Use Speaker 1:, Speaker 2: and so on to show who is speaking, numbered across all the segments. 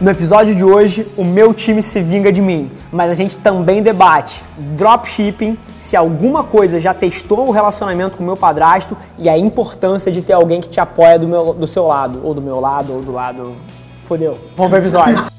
Speaker 1: No episódio de hoje, o meu time se vinga de mim, mas a gente também debate dropshipping, se alguma coisa já testou o relacionamento com o meu padrasto e a importância de ter alguém que te apoia do, meu, do seu lado, ou do meu lado, ou do lado. Fodeu. Vamos pro episódio.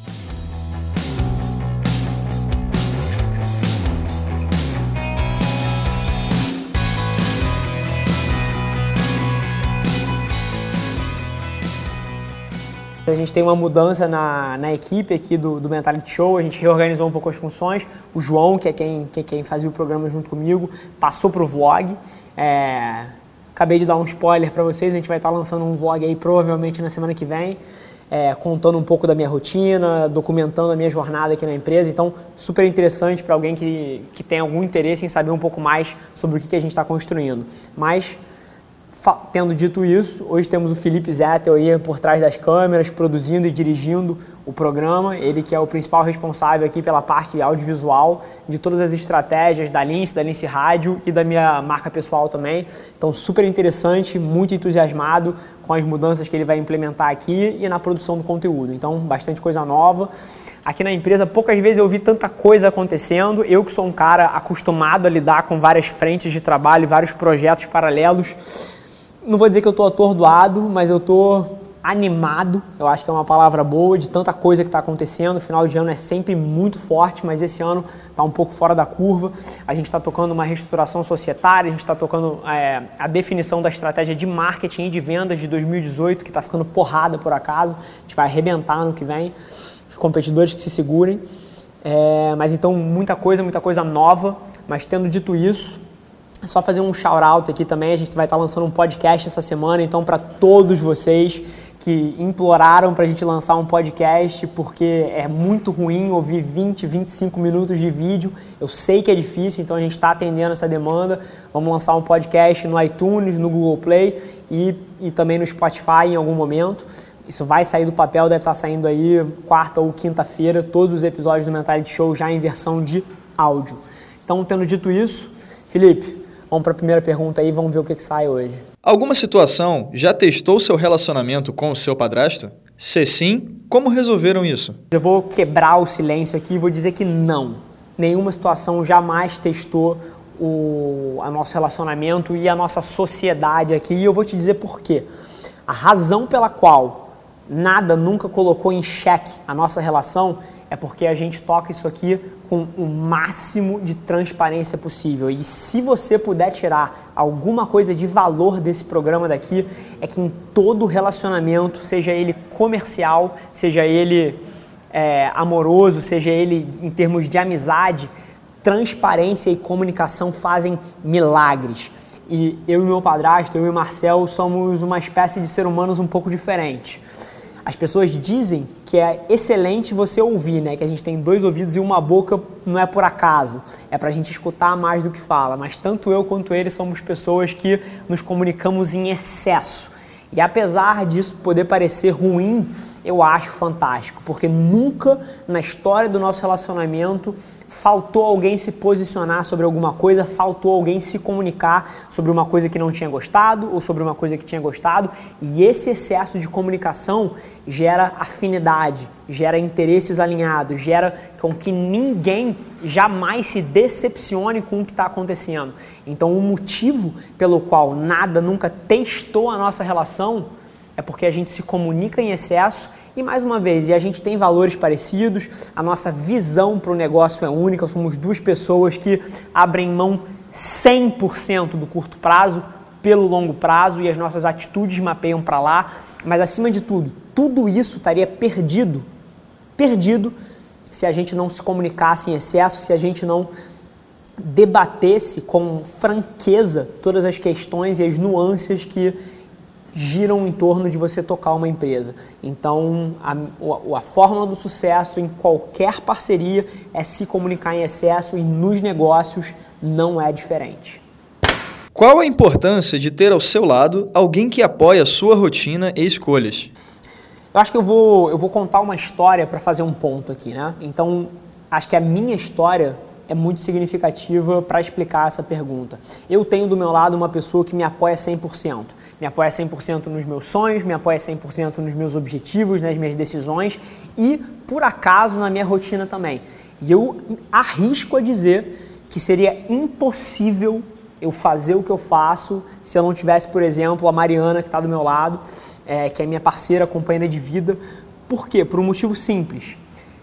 Speaker 1: A gente tem uma mudança na, na equipe aqui do, do Mentality Show, a gente reorganizou um pouco as funções. O João, que é quem, que é quem fazia o programa junto comigo, passou para o vlog. É, acabei de dar um spoiler para vocês, a gente vai estar lançando um vlog aí provavelmente na semana que vem, é, contando um pouco da minha rotina, documentando a minha jornada aqui na empresa. Então, super interessante para alguém que, que tem algum interesse em saber um pouco mais sobre o que, que a gente está construindo. Mas Tendo dito isso, hoje temos o Felipe Zettel aí por trás das câmeras, produzindo e dirigindo o programa. Ele que é o principal responsável aqui pela parte audiovisual de todas as estratégias da Lince, da Lince Rádio e da minha marca pessoal também. Então, super interessante, muito entusiasmado com as mudanças que ele vai implementar aqui e na produção do conteúdo. Então, bastante coisa nova. Aqui na empresa, poucas vezes eu vi tanta coisa acontecendo. Eu que sou um cara acostumado a lidar com várias frentes de trabalho, vários projetos paralelos não vou dizer que eu estou atordoado, mas eu estou animado, eu acho que é uma palavra boa, de tanta coisa que está acontecendo. O final de ano é sempre muito forte, mas esse ano está um pouco fora da curva. A gente está tocando uma reestruturação societária, a gente está tocando é, a definição da estratégia de marketing e de vendas de 2018, que está ficando porrada por acaso. A gente vai arrebentar no que vem, os competidores que se segurem. É, mas então, muita coisa, muita coisa nova. Mas tendo dito isso, só fazer um shout-out aqui também, a gente vai estar lançando um podcast essa semana, então para todos vocês que imploraram para a gente lançar um podcast, porque é muito ruim ouvir 20, 25 minutos de vídeo, eu sei que é difícil, então a gente está atendendo essa demanda, vamos lançar um podcast no iTunes, no Google Play e, e também no Spotify em algum momento. Isso vai sair do papel, deve estar saindo aí quarta ou quinta-feira, todos os episódios do Mentality Show já em versão de áudio. Então, tendo dito isso, Felipe, Vamos para a primeira pergunta aí, vamos ver o que, que sai hoje.
Speaker 2: Alguma situação já testou seu relacionamento com o seu padrasto? Se sim, como resolveram isso?
Speaker 1: Eu vou quebrar o silêncio aqui e vou dizer que não. Nenhuma situação jamais testou o a nosso relacionamento e a nossa sociedade aqui. E eu vou te dizer por quê. A razão pela qual nada nunca colocou em xeque a nossa relação é porque a gente toca isso aqui com o máximo de transparência possível. E se você puder tirar alguma coisa de valor desse programa daqui, é que em todo relacionamento, seja ele comercial, seja ele é, amoroso, seja ele em termos de amizade, transparência e comunicação fazem milagres. E eu e meu padrasto, eu e Marcel, somos uma espécie de ser humanos um pouco diferente. As pessoas dizem que é excelente você ouvir, né? Que a gente tem dois ouvidos e uma boca não é por acaso, é para a gente escutar mais do que fala. Mas tanto eu quanto ele somos pessoas que nos comunicamos em excesso. E apesar disso poder parecer ruim, eu acho fantástico, porque nunca na história do nosso relacionamento faltou alguém se posicionar sobre alguma coisa, faltou alguém se comunicar sobre uma coisa que não tinha gostado ou sobre uma coisa que tinha gostado, e esse excesso de comunicação gera afinidade, gera interesses alinhados, gera com que ninguém jamais se decepcione com o que está acontecendo. Então, o motivo pelo qual nada nunca testou a nossa relação é porque a gente se comunica em excesso e mais uma vez, e a gente tem valores parecidos, a nossa visão para o negócio é única, somos duas pessoas que abrem mão 100% do curto prazo pelo longo prazo e as nossas atitudes mapeiam para lá, mas acima de tudo, tudo isso estaria perdido, perdido se a gente não se comunicasse em excesso, se a gente não debatesse com franqueza todas as questões e as nuances que giram em torno de você tocar uma empresa. Então, a, a fórmula do sucesso em qualquer parceria é se comunicar em excesso e nos negócios não é diferente.
Speaker 2: Qual a importância de ter ao seu lado alguém que apoia a sua rotina e escolhas?
Speaker 1: Eu acho que eu vou, eu vou contar uma história para fazer um ponto aqui, né? Então, acho que a minha história é muito significativa para explicar essa pergunta. Eu tenho do meu lado uma pessoa que me apoia 100%. Me apoia 100% nos meus sonhos, me apoia 100% nos meus objetivos, nas minhas decisões e, por acaso, na minha rotina também. E eu arrisco a dizer que seria impossível eu fazer o que eu faço se eu não tivesse, por exemplo, a Mariana que está do meu lado, é, que é minha parceira, companheira de vida. Por quê? Por um motivo simples.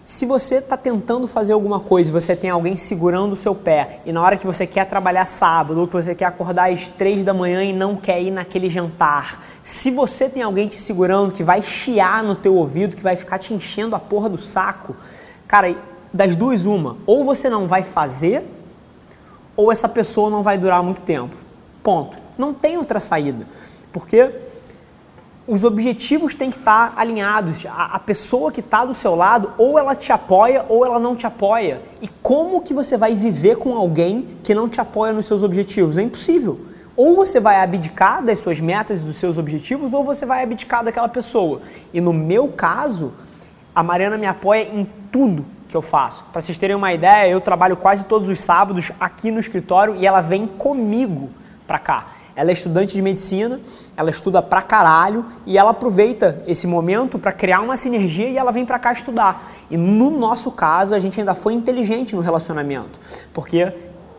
Speaker 1: Se você está tentando fazer alguma coisa você tem alguém segurando o seu pé e na hora que você quer trabalhar sábado ou que você quer acordar às três da manhã e não quer ir naquele jantar, se você tem alguém te segurando que vai chiar no teu ouvido, que vai ficar te enchendo a porra do saco, cara, das duas uma, ou você não vai fazer ou essa pessoa não vai durar muito tempo. Ponto. Não tem outra saída. Porque os objetivos têm que estar alinhados. A, a pessoa que está do seu lado, ou ela te apoia ou ela não te apoia. E como que você vai viver com alguém que não te apoia nos seus objetivos? É impossível. Ou você vai abdicar das suas metas e dos seus objetivos, ou você vai abdicar daquela pessoa. E no meu caso, a Mariana me apoia em tudo que eu faço. Para vocês terem uma ideia, eu trabalho quase todos os sábados aqui no escritório e ela vem comigo para cá. Ela é estudante de medicina, ela estuda pra caralho e ela aproveita esse momento para criar uma sinergia e ela vem para cá estudar. E no nosso caso, a gente ainda foi inteligente no relacionamento, porque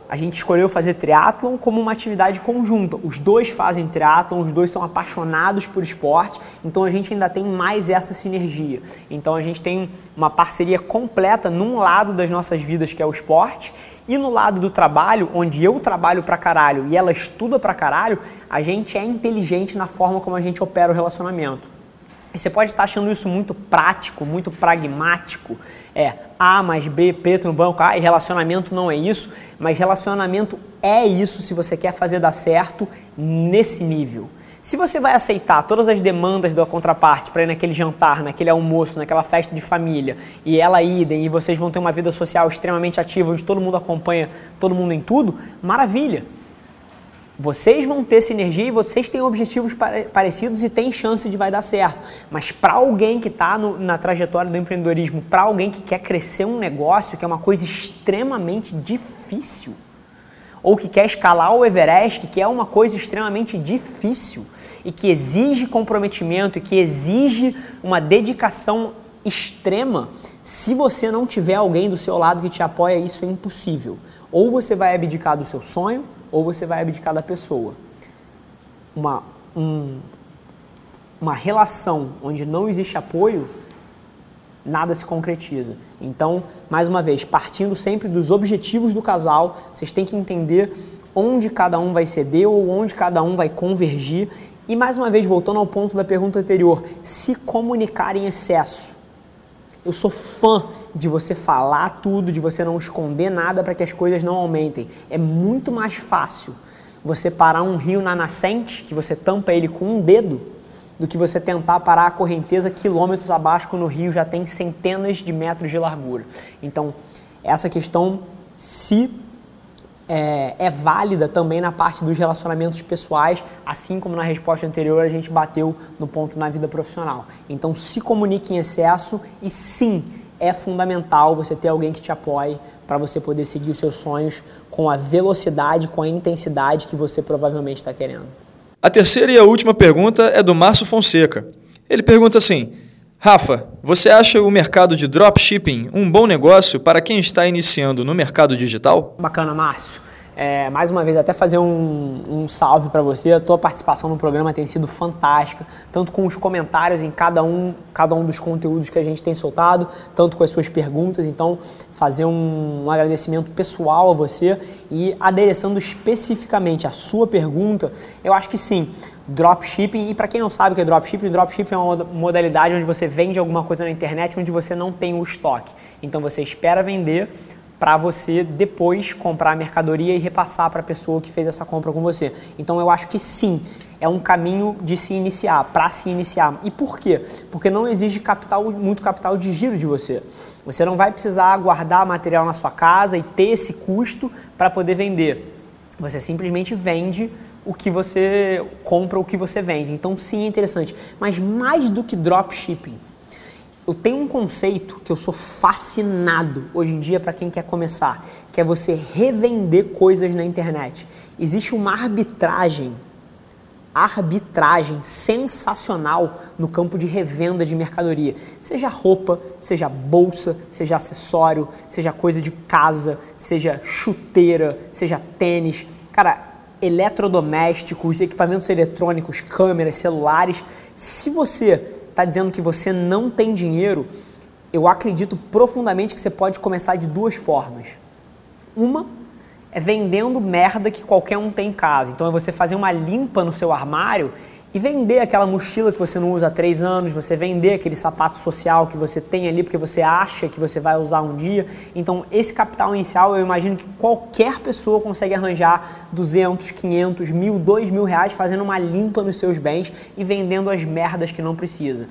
Speaker 1: a gente escolheu fazer triatlon como uma atividade conjunta. Os dois fazem triatlon, os dois são apaixonados por esporte, então a gente ainda tem mais essa sinergia. Então a gente tem uma parceria completa num lado das nossas vidas, que é o esporte, e no lado do trabalho, onde eu trabalho pra caralho e ela estuda pra caralho, a gente é inteligente na forma como a gente opera o relacionamento. Você pode estar achando isso muito prático, muito pragmático. É A mais B, preto no banco, ah, e relacionamento não é isso. Mas relacionamento é isso se você quer fazer dar certo nesse nível. Se você vai aceitar todas as demandas da contraparte para ir naquele jantar, naquele almoço, naquela festa de família, e ela idem, e vocês vão ter uma vida social extremamente ativa, onde todo mundo acompanha todo mundo em tudo, maravilha. Vocês vão ter sinergia e vocês têm objetivos parecidos e têm chance de vai dar certo. Mas para alguém que está na trajetória do empreendedorismo, para alguém que quer crescer um negócio, que é uma coisa extremamente difícil, ou que quer escalar o Everest, que é uma coisa extremamente difícil e que exige comprometimento e que exige uma dedicação extrema, se você não tiver alguém do seu lado que te apoia, isso é impossível. Ou você vai abdicar do seu sonho, ou você vai abdicar da pessoa. Uma, um, uma relação onde não existe apoio, nada se concretiza. Então, mais uma vez, partindo sempre dos objetivos do casal, vocês têm que entender onde cada um vai ceder ou onde cada um vai convergir. E mais uma vez, voltando ao ponto da pergunta anterior, se comunicar em excesso. Eu sou fã de você falar tudo, de você não esconder nada para que as coisas não aumentem. É muito mais fácil você parar um rio na nascente, que você tampa ele com um dedo, do que você tentar parar a correnteza quilômetros abaixo quando o rio já tem centenas de metros de largura. Então, essa questão se é, é, válida também na parte dos relacionamentos pessoais, assim como na resposta anterior a gente bateu no ponto na vida profissional. Então, se comunique em excesso e sim, é fundamental você ter alguém que te apoie para você poder seguir os seus sonhos com a velocidade, com a intensidade que você provavelmente está querendo.
Speaker 2: A terceira e a última pergunta é do Márcio Fonseca. Ele pergunta assim: Rafa, você acha o mercado de dropshipping um bom negócio para quem está iniciando no mercado digital?
Speaker 1: Bacana, Márcio. É, mais uma vez, até fazer um, um salve para você. A tua participação no programa tem sido fantástica, tanto com os comentários em cada um, cada um dos conteúdos que a gente tem soltado, tanto com as suas perguntas. Então, fazer um, um agradecimento pessoal a você e adereçando especificamente a sua pergunta, eu acho que sim. Dropshipping, e para quem não sabe o que é dropshipping, dropshipping é uma modalidade onde você vende alguma coisa na internet onde você não tem o estoque. Então você espera vender para você depois comprar a mercadoria e repassar para a pessoa que fez essa compra com você. Então eu acho que sim, é um caminho de se iniciar, para se iniciar. E por quê? Porque não exige capital, muito capital de giro de você. Você não vai precisar guardar material na sua casa e ter esse custo para poder vender. Você simplesmente vende o que você compra, o que você vende. Então sim é interessante. Mas mais do que dropshipping, eu tenho um conceito que eu sou fascinado hoje em dia para quem quer começar, que é você revender coisas na internet. Existe uma arbitragem, arbitragem sensacional no campo de revenda de mercadoria. Seja roupa, seja bolsa, seja acessório, seja coisa de casa, seja chuteira, seja tênis. Cara, eletrodomésticos, equipamentos eletrônicos, câmeras, celulares. Se você está dizendo que você não tem dinheiro, eu acredito profundamente que você pode começar de duas formas. Uma é vendendo merda que qualquer um tem em casa. Então é você fazer uma limpa no seu armário e vender aquela mochila que você não usa há três anos, você vender aquele sapato social que você tem ali porque você acha que você vai usar um dia. Então, esse capital inicial, eu imagino que qualquer pessoa consegue arranjar 200, 500, mil, 2 mil reais fazendo uma limpa nos seus bens e vendendo as merdas que não precisa.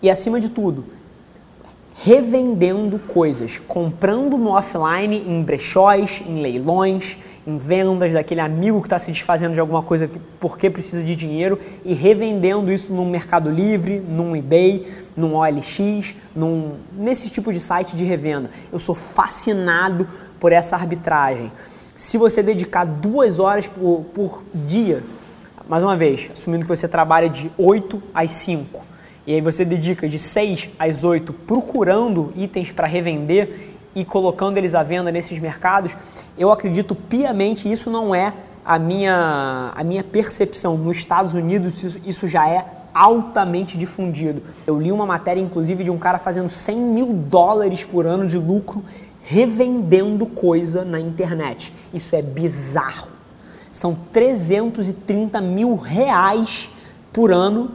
Speaker 1: E acima de tudo, revendendo coisas, comprando no offline em brechóis, em leilões, em vendas daquele amigo que está se desfazendo de alguma coisa porque precisa de dinheiro e revendendo isso no Mercado Livre, num eBay, num OLX, num, nesse tipo de site de revenda. Eu sou fascinado por essa arbitragem. Se você dedicar duas horas por, por dia, mais uma vez, assumindo que você trabalha de 8 às 5, e aí você dedica de 6 às 8 procurando itens para revender e colocando eles à venda nesses mercados, eu acredito piamente isso não é a minha, a minha percepção. Nos Estados Unidos isso, isso já é altamente difundido. Eu li uma matéria, inclusive, de um cara fazendo 100 mil dólares por ano de lucro revendendo coisa na internet. Isso é bizarro. São 330 mil reais por ano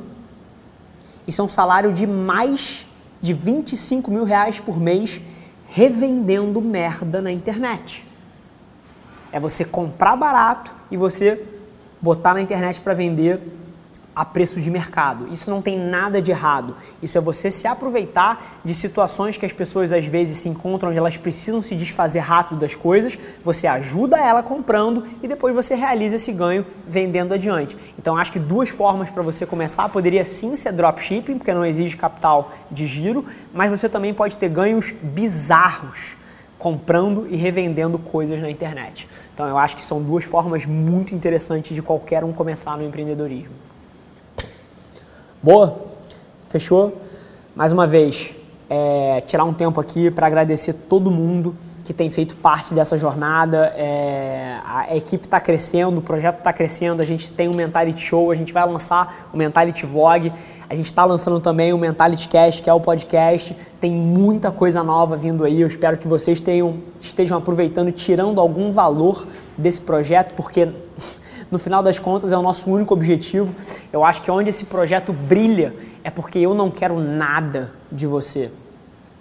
Speaker 1: isso é um salário de mais de 25 mil reais por mês revendendo merda na internet. É você comprar barato e você botar na internet para vender a preço de mercado. Isso não tem nada de errado. Isso é você se aproveitar de situações que as pessoas às vezes se encontram onde elas precisam se desfazer rápido das coisas, você ajuda ela comprando e depois você realiza esse ganho vendendo adiante. Então acho que duas formas para você começar poderia sim ser dropshipping, porque não exige capital de giro, mas você também pode ter ganhos bizarros comprando e revendendo coisas na internet. Então eu acho que são duas formas muito interessantes de qualquer um começar no empreendedorismo. Boa? Fechou? Mais uma vez, é, tirar um tempo aqui para agradecer todo mundo que tem feito parte dessa jornada. É, a equipe está crescendo, o projeto está crescendo, a gente tem um Mentality Show, a gente vai lançar o Mentality Vlog, a gente está lançando também o Mentality Cast, que é o podcast. Tem muita coisa nova vindo aí. Eu espero que vocês tenham, estejam aproveitando tirando algum valor desse projeto, porque no final das contas é o nosso único objetivo. Eu acho que onde esse projeto brilha é porque eu não quero nada de você.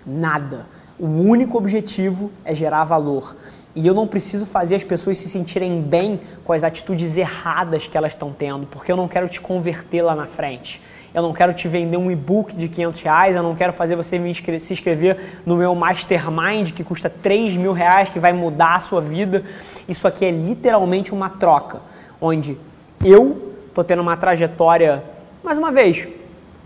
Speaker 1: Nada. O único objetivo é gerar valor. E eu não preciso fazer as pessoas se sentirem bem com as atitudes erradas que elas estão tendo, porque eu não quero te converter lá na frente. Eu não quero te vender um e-book de 500 reais, eu não quero fazer você se inscrever no meu Mastermind que custa 3 mil reais, que vai mudar a sua vida. Isso aqui é literalmente uma troca onde eu estou tendo uma trajetória, mais uma vez,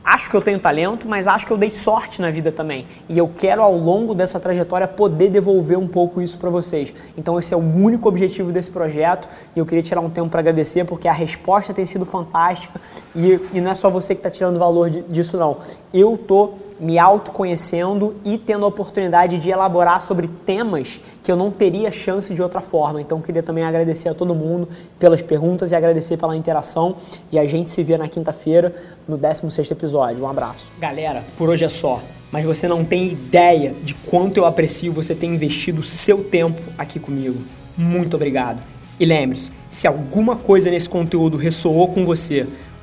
Speaker 1: acho que eu tenho talento, mas acho que eu dei sorte na vida também. E eu quero ao longo dessa trajetória poder devolver um pouco isso para vocês. Então esse é o único objetivo desse projeto e eu queria tirar um tempo para agradecer porque a resposta tem sido fantástica e, e não é só você que está tirando valor disso não. Eu tô me autoconhecendo e tendo a oportunidade de elaborar sobre temas que eu não teria chance de outra forma. Então queria também agradecer a todo mundo pelas perguntas e agradecer pela interação e a gente se vê na quinta-feira no 16º episódio. Um abraço. Galera, por hoje é só. Mas você não tem ideia de quanto eu aprecio você ter investido seu tempo aqui comigo. Muito obrigado. E lembre-se, se alguma coisa nesse conteúdo ressoou com você,